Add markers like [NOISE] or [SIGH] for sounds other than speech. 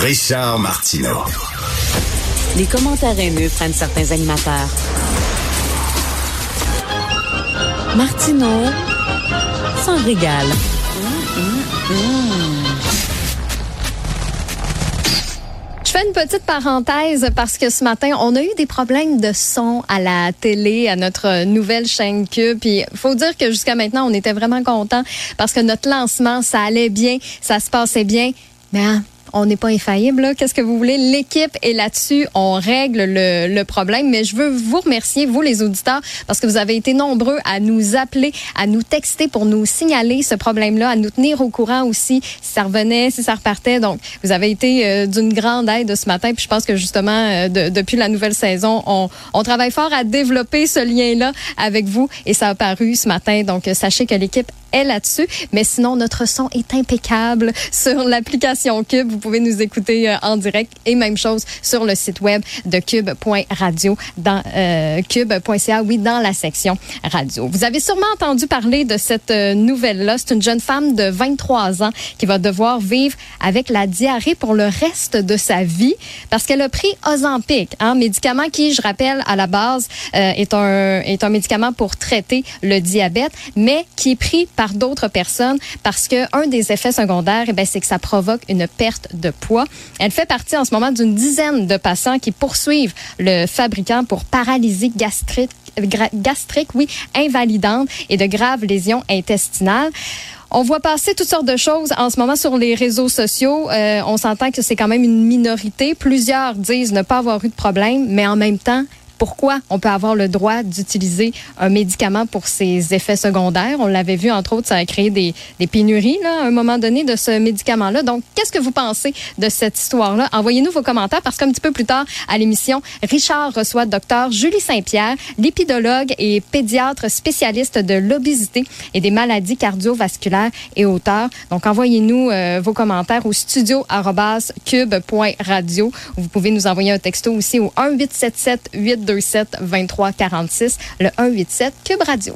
Richard Martineau. Les commentaires haineux prennent certains animateurs. Martineau s'en régale. Je fais une petite parenthèse parce que ce matin, on a eu des problèmes de son à la télé, à notre nouvelle chaîne Cube. Puis, faut dire que jusqu'à maintenant, on était vraiment contents parce que notre lancement, ça allait bien, ça se passait bien. Mais hein, on n'est pas infaillible. Qu'est-ce que vous voulez? L'équipe est là-dessus. On règle le, le, problème. Mais je veux vous remercier, vous les auditeurs, parce que vous avez été nombreux à nous appeler, à nous texter pour nous signaler ce problème-là, à nous tenir au courant aussi si ça revenait, si ça repartait. Donc, vous avez été euh, d'une grande aide ce matin. Puis je pense que justement, euh, de, depuis la nouvelle saison, on, on, travaille fort à développer ce lien-là avec vous. Et ça a paru ce matin. Donc, sachez que l'équipe est là-dessus. Mais sinon, notre son est impeccable [LAUGHS] sur l'application Cube. Vous pouvez nous écouter euh, en direct et même chose sur le site web de cube.radio dans euh, cube.ca, oui, dans la section radio. Vous avez sûrement entendu parler de cette euh, nouvelle-là. C'est une jeune femme de 23 ans qui va devoir vivre avec la diarrhée pour le reste de sa vie parce qu'elle a pris Ozempic, un hein, médicament qui, je rappelle, à la base, euh, est, un, est un médicament pour traiter le diabète, mais qui est pris par d'autres personnes parce que un des effets secondaires, eh c'est que ça provoque une perte de poids. Elle fait partie en ce moment d'une dizaine de patients qui poursuivent le fabricant pour paralysie gastrique, gastrique oui, invalidante et de graves lésions intestinales. On voit passer toutes sortes de choses en ce moment sur les réseaux sociaux. Euh, on s'entend que c'est quand même une minorité. Plusieurs disent ne pas avoir eu de problème, mais en même temps, pourquoi on peut avoir le droit d'utiliser un médicament pour ses effets secondaires. On l'avait vu, entre autres, ça a créé des, pénuries là, à un moment donné de ce médicament-là. Donc, qu'est-ce que vous pensez de cette histoire-là? Envoyez-nous vos commentaires parce qu'un petit peu plus tard à l'émission, Richard reçoit docteur Julie Saint-Pierre, lipidologue et pédiatre spécialiste de l'obésité et des maladies cardiovasculaires et auteur. Donc, envoyez-nous euh, vos commentaires au studio.cube.radio. Vous pouvez nous envoyer un texto aussi au 1877 8 827 2346, le 187 Cube Radio.